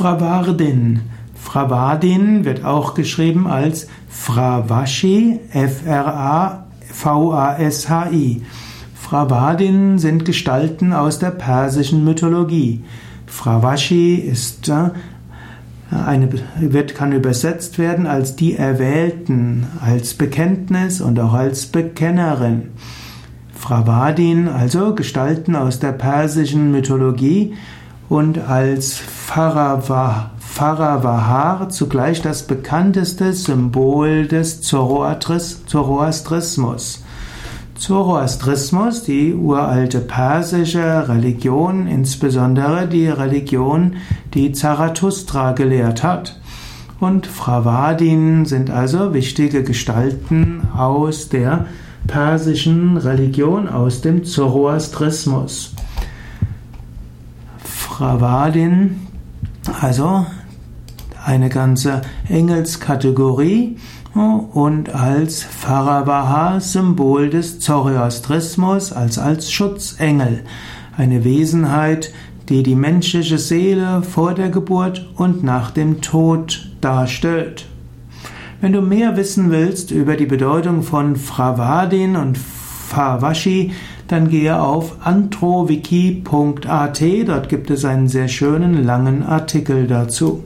Fravardin. Fravardin wird auch geschrieben als Fravashi, F-R-A-V-A-S-H-I. Fravardin sind Gestalten aus der persischen Mythologie. Fravashi ist äh, eine, wird, kann übersetzt werden als die Erwählten, als Bekenntnis und auch als Bekennerin. Fravadin, also Gestalten aus der persischen Mythologie und als Pharavahar zugleich das bekannteste Symbol des Zoroastrismus. Zoroastrismus, die uralte persische Religion, insbesondere die Religion, die Zarathustra gelehrt hat. Und Fravadin sind also wichtige Gestalten aus der persischen Religion, aus dem Zoroastrismus. Fravadin, also eine ganze Engelskategorie, und als Pharavaha Symbol des Zoroastrismus, als als Schutzengel, eine Wesenheit, die die menschliche Seele vor der Geburt und nach dem Tod darstellt. Wenn du mehr wissen willst über die Bedeutung von Fravadin und Favashi, dann gehe auf antroviki.at, dort gibt es einen sehr schönen langen Artikel dazu.